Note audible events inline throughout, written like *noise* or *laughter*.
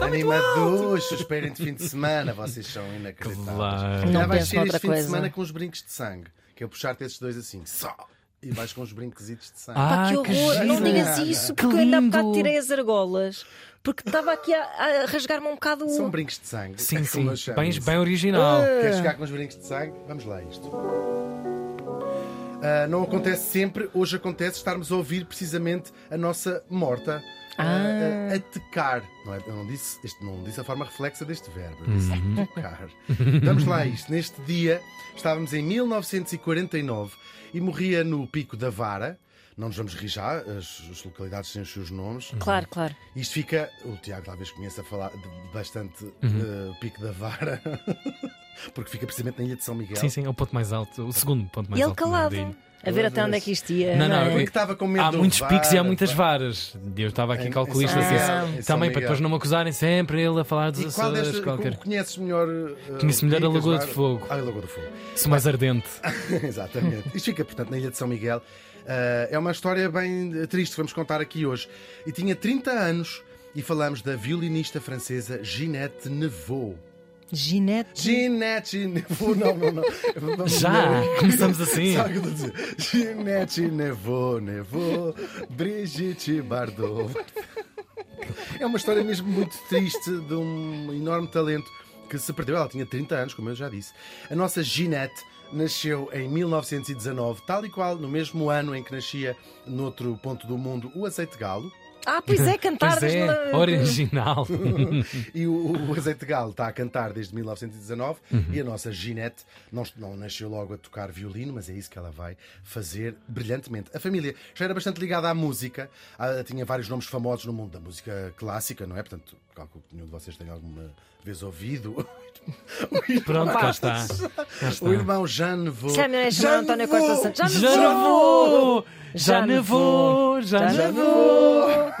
Animadores, esperem de fim de semana, vocês são inacreditáveis. Claro. Já Não vais penso ser este fim de coisa. semana com os brincos de sangue, que é puxar-te esses dois assim, só. E vais com os brinquesitos de sangue. Pá, Ai, que que horror! não giro. digas isso, Que porque eu ainda há bocado tirei as argolas. Porque estava aqui a, a rasgar-me um bocado São o. brincos de sangue. Sim, é sim. Bem, bem original. Queres jogar com os brincos de sangue? Vamos lá isto. Ah, não acontece sempre, hoje acontece estarmos a ouvir precisamente a nossa morta ah, a, a tecar. Não é? Eu não disse, este, não disse a forma reflexa deste verbo, eu disse tocar. Vamos lá a isto. Neste dia estávamos em 1949 e morria no Pico da Vara. Não nos vamos rir já, as, as localidades têm os seus nomes. Claro, claro. Isto fica. O Tiago talvez conheça falar de bastante eh, Pico da Vara, *laughs* porque fica precisamente na Ilha de São Miguel. Sim, sim, é o ponto mais alto, o segundo ponto mais E ele alto. calado. ilha. A ver até onde é que isto ia. Não, não, é? Estava com medo Há muitos vara, picos e há muitas varas. Eu estava aqui Em- em calculista São assim, Miguel, em São também para depois não me acusarem sempre ele a falar dos E qual Açores, destas, qualquer. como conheces melhor? eh, Conheço melhor a Lagoa de? Fogo. Ah, a Lagoa do Fogo. Se mais ardente. *laughs* Exatamente. Isto fica, portanto, na Ilha de São Miguel. Ah, é uma história bem eh, triste que vamos contar aqui hoje. E tinha 30 anos e falamos da violinista francesa Ginette Neveu. Ginete. Ginette Neveu, não, não, não. Já, começamos assim. Sabe o que eu estou a dizer? Ginette Neveu, Neveu, Brigitte Bardot. É uma história mesmo muito triste de um enorme talento que se perdeu. Ela tinha 30 anos, como eu já disse. A nossa Ginette nasceu em 1919, tal e qual no mesmo ano em que nascia noutro ponto do mundo o azeite galo. Ah, pois é, cantar Pois é, desde- original. *laughs* E o, o Azeite Galo está a cantar desde 1919 Uhum. e a nossa Ginette não, não nasceu logo a tocar violino, mas é isso que ela vai fazer brilhantemente. A família já era bastante ligada à música, ah, tinha vários nomes famosos no mundo da música clássica, não é? Portanto, calculo que nenhum de vocês tenha alguma vez ouvido. *laughs* Pronto, cá está. Cá está. O irmão Jean Neveu. Se é melhor é chamar António Costa Santos. Já Já nevou! Já nevou! Já Já nevou!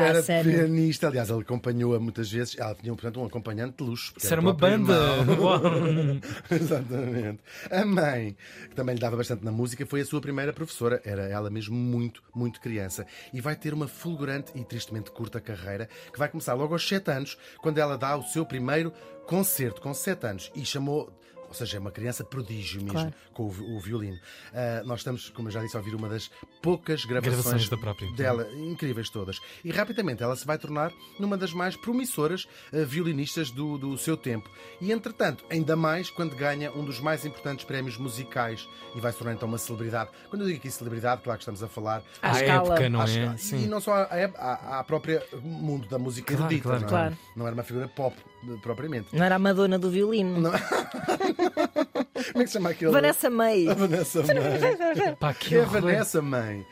Era pianista, aliás, ele acompanhou-a muitas vezes. Ela tinha, portanto, um acompanhante de luxo. Isso era o uma banda! *laughs* *laughs* Exatamente. A mãe, que também lhe dava bastante na música, foi a sua primeira professora. Era ela mesmo muito, muito criança. E vai ter uma fulgurante e tristemente curta carreira que vai começar logo aos 7 anos, quando ela dá o seu primeiro concerto, com 7 anos. E chamou. Ou seja, é uma criança prodígio mesmo Claro. com o, o violino. Ah, nós estamos, como eu já disse, a ouvir uma das poucas gravações, Gravações da própria. dela, incríveis todas. E rapidamente ela se vai tornar numa das mais promissoras ah, violinistas do, do seu tempo. E entretanto, ainda mais quando ganha um dos mais importantes prémios musicais e vai se tornar então uma celebridade. Quando eu digo aqui celebridade, claro que estamos a falar. À época, não à é? escala- E Sim. não só à, à, à própria mundo da música Claro, erudita, claro, não, é? claro. não era uma figura pop eh, propriamente. Não era a Madonna do violino. *laughs* Como é que se chama aquele? Vanessa May. A Vanessa Mãe. Pá, que É a. Vanessa Mãe.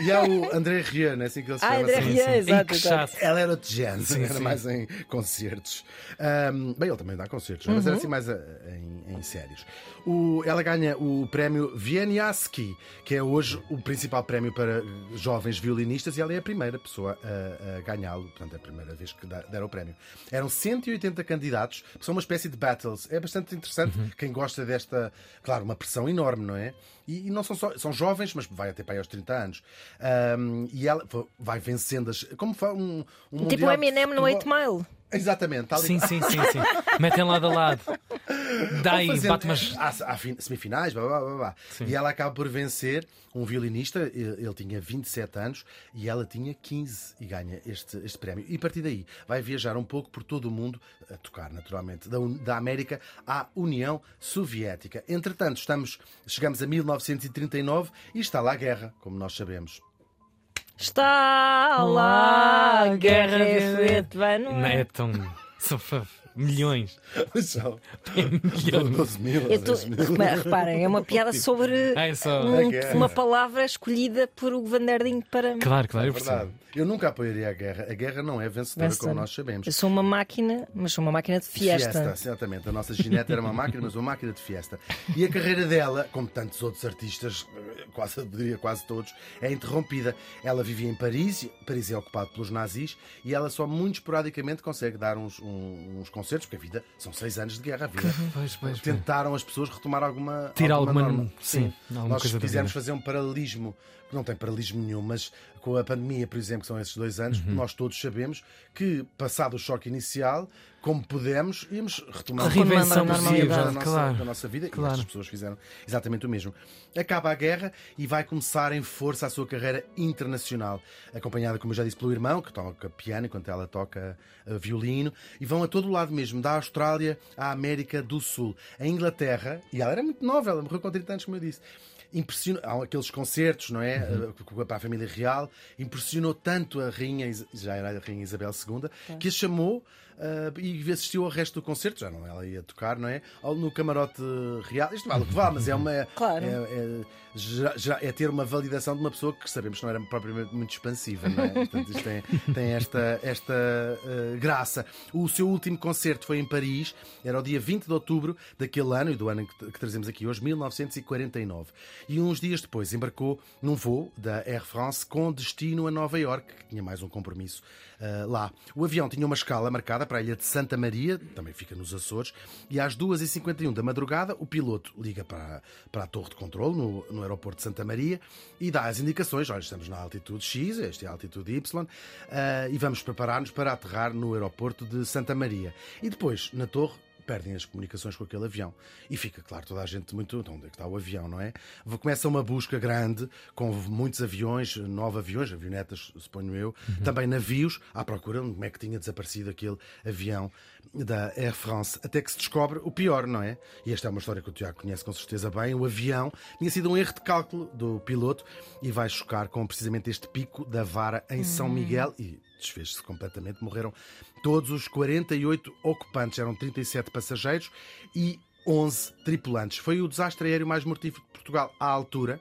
E há o André Rieu, é assim que ele se Ah, chama. André assim. Ei, exato. exato. Ela era de jazz, Sim, era sim. mais em concertos. Ahm, bem, ele também dá concertos, mas Uhum. era assim mais a- em, em sérios. O- ela ganha o prémio Wieniawski, que é hoje o principal prémio para jovens violinistas, e ela é a primeira pessoa a, a ganhá-lo, portanto, é a primeira vez que deram o prémio. Eram 180 candidatos, que são uma espécie de battles. É bastante interessante Uhum. quem gosta desta, claro, uma pressão enorme, não é? E, e não são só, são jovens, mas vai até para aí aos 30 anos. Ahm, e ela vai vencendo as. Como foi um, um Tipo o de Eminem no futebol. 8 Mile. Exatamente, e Sim, sim, sim, sim. Metem lado a lado. Daí, fazendo- bate mas há, há fin- semifinais, blá, blá, blá, blá. e ela acaba por vencer um violinista. Ele, ele tinha 27 anos e ela tinha 15 e ganha este, este prémio. E a partir daí vai viajar um pouco por todo o mundo, a tocar naturalmente, da, da América à União Soviética. Entretanto, estamos, chegamos a 1939 e está lá a guerra, como nós sabemos. Está lá, a guerra. Vai, não Não é? é tão. Milhões. Mas são Milhões. 12 mil, Eu tô- 10 mil. Repara- Reparem, é uma piada sobre Ah, é só. um- A guerra. uma palavra escolhida por o Van der Ding para. Claro, claro, É eu verdade. Eu nunca apoiaria a guerra. A guerra não é vencedora, Vencedora. como nós sabemos. Eu sou uma máquina, mas sou uma máquina de fiesta. exatamente. A nossa Ginete era uma máquina, mas uma máquina de fiesta. E a carreira dela, como tantos outros artistas, eh, quase, diria quase todos, é interrompida. Ela vivia em Paris, Paris é ocupado pelos nazis, e ela só muito esporadicamente consegue dar uns, um- uns concertos, porque a vida são seis anos de guerra. A vida. Pois, pois, pois. Tentaram as pessoas retomar alguma. Tirar alguma- norma. sim, alguma Nós vida. fazer um paralelismo, que não tem paralelismo nenhum, mas com a pandemia, por exemplo, que são esses dois anos, nós todos sabemos que, passado o choque inicial, como pudemos, íamos retomar A a possível, da nossa, claro. da nossa vida e Claro. estas pessoas fizeram exatamente o mesmo. Acaba a guerra e vai começar em força a sua carreira internacional, acompanhada, como eu já disse, pelo irmão, que toca piano enquanto ela toca eh, violino, e vão a todo o lado mesmo, da Austrália à América do Sul. A Inglaterra, e ela era muito nova, ela morreu com 30 anos, como eu disse. Impressionou, há aqueles concertos, não é? Eh, Para a família real, impressionou tanto a rainha, já era a rainha Isabel II, que a chamou eh, e assistiu ao resto do concerto, já não ela ia tocar, não é? No camarote real. Isto vale o que vale, mas é uma. Claro. É, é- já- já é ter uma validação de uma pessoa que sabemos que não era propriamente muito expansiva, não é? *laughs* Portanto, isto tem, tem esta, esta eh, graça. O seu último concerto foi em Paris, era o dia 20 de outubro daquele ano e do ano que, que trazemos aqui hoje, 1949. E uns dias depois embarcou num voo da Air France com destino a Nova York, que tinha mais um compromisso eh, lá. O avião tinha uma escala marcada para a ilha de Santa Maria, também fica nos Açores, e às 2h51 da madrugada o piloto liga para, para a torre de controle no, no aeroporto de Santa Maria e dá as indicações: olha, estamos na altitude X, esta é a altitude Y, eh, e vamos preparar-nos para aterrar no aeroporto de Santa Maria. E depois, na torre, perdem as comunicações com aquele avião. E fica, claro, toda a gente muito. Então, onde é que está o avião, não é? Começa uma busca grande, com muitos aviões, nove aviões, avionetas, suponho eu, também navios, à procura de como é que tinha desaparecido aquele avião da Air France. Até que se descobre o pior, não é? E esta é uma história que o Tiago conhece com certeza bem. O avião tinha sido um erro de cálculo do piloto e vai chocar com precisamente este pico da vara em São Miguel e desfez-se completamente. Morreram todos os 48 ocupantes, eram 37 passageiros e 11 tripulantes. Foi o desastre aéreo mais mortífero de Portugal à altura.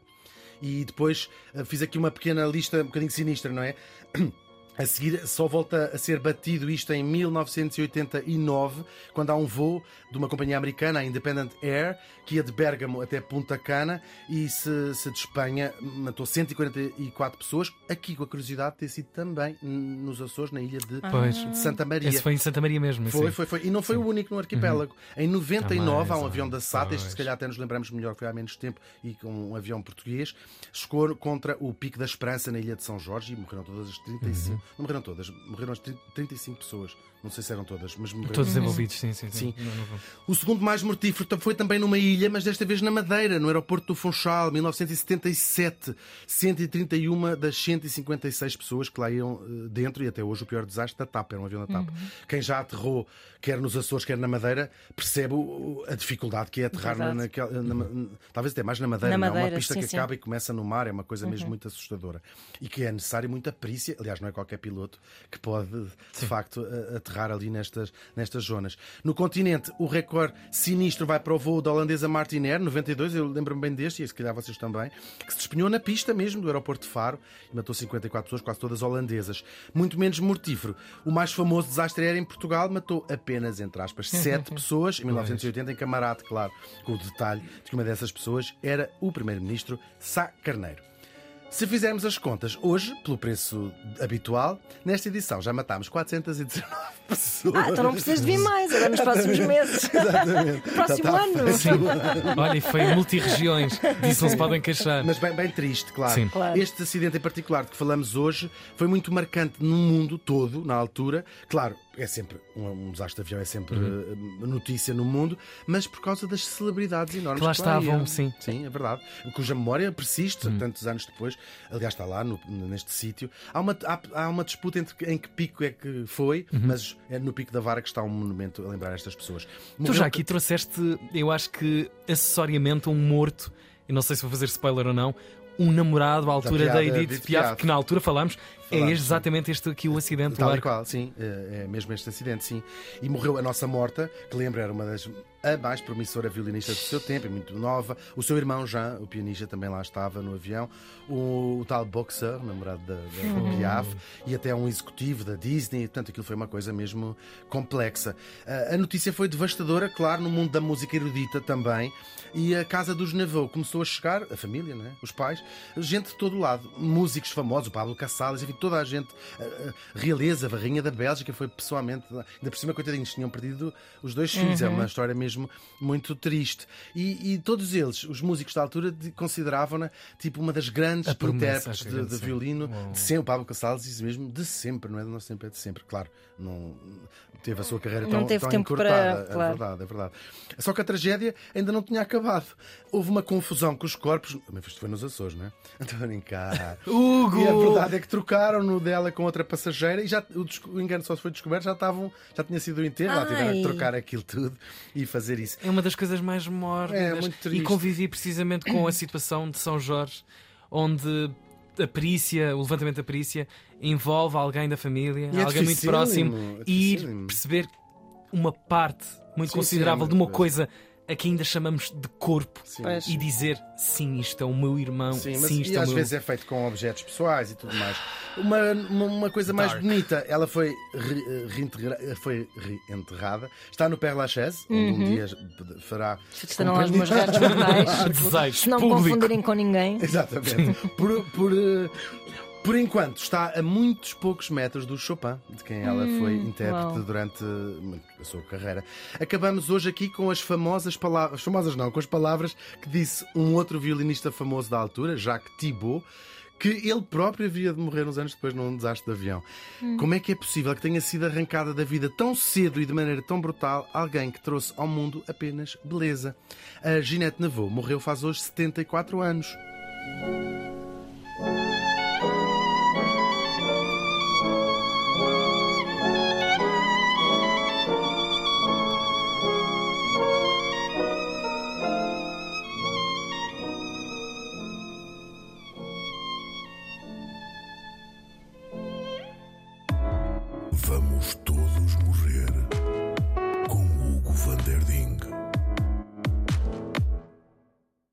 E depois eh, fiz aqui uma pequena lista um bocadinho sinistra, não é? *clears throat* A seguir, só volta a ser batido isto em 1989, quando há um voo de uma companhia americana, a Independent Air, que ia de Bérgamo até Punta Cana e se, se de Espanha matou 144 pessoas. Aqui, com a curiosidade de ter sido também nos Açores, na ilha de, Pois. de Santa Maria. Esse foi em Santa Maria mesmo. Foi, sim. foi, foi. E não foi o único no arquipélago. Em 99 há um avião da SAT, este se calhar até nos lembramos melhor, foi há menos tempo, e com um avião português, chegou contra o Pico da Esperança na ilha de São Jorge e morreram todas as 35. Uhum. Não morreram todas, morreram as 30 35 pessoas. Não sei se eram todas, mas morreram. Todos envolvidos, sim, sim. Sim. Não, não vou. O segundo mais mortífero foi também numa ilha, mas desta vez na Madeira, no aeroporto do Funchal, 1977. 131 das 156 pessoas que lá iam eh, dentro, e até hoje o pior desastre da TAP, era um avião da TAP. Quem já aterrou, quer nos Açores, quer na Madeira, percebe o- a dificuldade que é aterrar na, naquela. na- talvez até mais na Madeira, Na não é? uma Madeira, pista sim, que sim. acaba e começa no mar, é uma coisa mesmo muito assustadora. E que é necessário muita perícia, aliás, não é qualquer piloto que pode, de facto, a- aterrar ali nestas, nestas zonas. No continente, o recorde sinistro vai para o voo da holandesa Martin Air, 92, eu lembro-me bem deste, e se calhar vocês também, que se despenhou na pista mesmo do aeroporto de Faro e matou 54 pessoas, quase todas holandesas. Muito menos mortífero. O mais famoso desastre aéreo em Portugal matou apenas, entre aspas, *laughs* 7 pessoas em 1980 em Camarate, claro, com o detalhe de que uma dessas pessoas era o primeiro-ministro Sá Carneiro. Se fizermos as contas, hoje, pelo preço habitual, nesta edição já matámos 419 *laughs* pessoas. Ah, então não precisas de vir mais, agora nos próximos meses. *laughs* Exatamente. *laughs* Próximo está ano. Sim. Olha, e foi multi-regiões. Disso não se podem queixar. Mas bem, bem triste, claro. Sim. Claro. Este acidente em particular de que falamos hoje foi muito marcante no mundo todo, na altura. Claro, é sempre um, um desastre de avião, é sempre Uhum. eh, notícia no mundo, mas por causa das celebridades enormes Que lá estavam, iam. sim. Uhum. Sim, é verdade. Cuja memória persiste tantos anos depois. Aliás, está lá no- neste sítio. Há uma, há, há uma disputa entre em que pico é que foi, Uhum. mas é no pico da vara que está um monumento a lembrar estas pessoas. Tu Morreu- já aqui trouxeste, eu acho que acessoriamente um morto, e não sei se vou fazer spoiler ou não, um namorado à altura da, piada Edith Edith Piaf. que na altura falámos É exatamente este aqui o acidente, Tal e qual, sim, é é mesmo este acidente, sim. E morreu a nossa morta, que lembro era uma das a mais promissora violinista do seu tempo, e muito nova. O seu irmão Jean, o pianista, também lá estava no avião. O, o tal Boxer, namorado da, da Piaf, e até um executivo da Disney. Portanto, aquilo foi uma coisa mesmo complexa. A notícia foi devastadora, claro, no mundo da música erudita também. E a casa dos Neveu começou a chegar, a família, não é? os pais, gente de todo o lado, músicos famosos, o Pablo Casales, enfim, toda a gente, a, a realeza, a rainha da Bélgica, foi pessoalmente, ainda por cima, coitadinhos, tinham perdido os dois filhos, é uma história mesmo muito triste. E, e todos eles, os músicos da altura, de- consideravam-na tipo uma das grandes A intérpretes que de, grande de violino, Uau. de sempre, o Pablo Casales diz mesmo, de sempre, não é do nosso tempo, é de sempre, claro, não teve a sua carreira Não tão, teve tão tempo para- encurtada, é claro. verdade, é verdade. Só que a tragédia ainda não tinha acabado. Houve uma confusão com os corpos. Mas isto foi nos Açores, não é? *laughs* Estou a brincar. Hugo! E a verdade é que trocaram-no dela com outra passageira e já o, engano só foi descoberto, já estavam, já tinha sido o enterro, lá tiveram que trocar aquilo tudo e fazer isso. É uma das coisas mais É, mórbidas. muito e convivi precisamente com a situação de São Jorge, onde a perícia, o levantamento da perícia, envolve alguém da família, é alguém muito próximo, é e ir perceber uma parte muito Sim, considerável sim, de uma coisa a que ainda chamamos de corpo Sim. E dizer sim, isto é o meu irmão, Sim, sim, mas isto e é às meu. vezes é feito com objetos pessoais e tudo mais. Uma, uma, uma coisa mais Dark. bonita, ela foi, re- eh, reintegra- foi reenterrada. Está no Père Lachaise, onde um dia fará. Estarão lá os meus *laughs* mortais. *laughs* Se não me público. confundirem com ninguém. Exatamente. por, por, eh, por enquanto, está a muitos poucos metros do Chopin, de quem ela foi intérprete uau. durante a sua carreira. Acabamos hoje aqui com as famosas palavras, famosas não, com as palavras que disse um outro violinista famoso da altura, Jacques Thibault, que ele próprio havia de morrer uns anos depois num desastre de avião. Como é que é possível que tenha sido arrancada da vida tão cedo e de maneira tão brutal alguém que trouxe ao mundo apenas beleza? A Ginette Neveu morreu faz hoje 74 anos.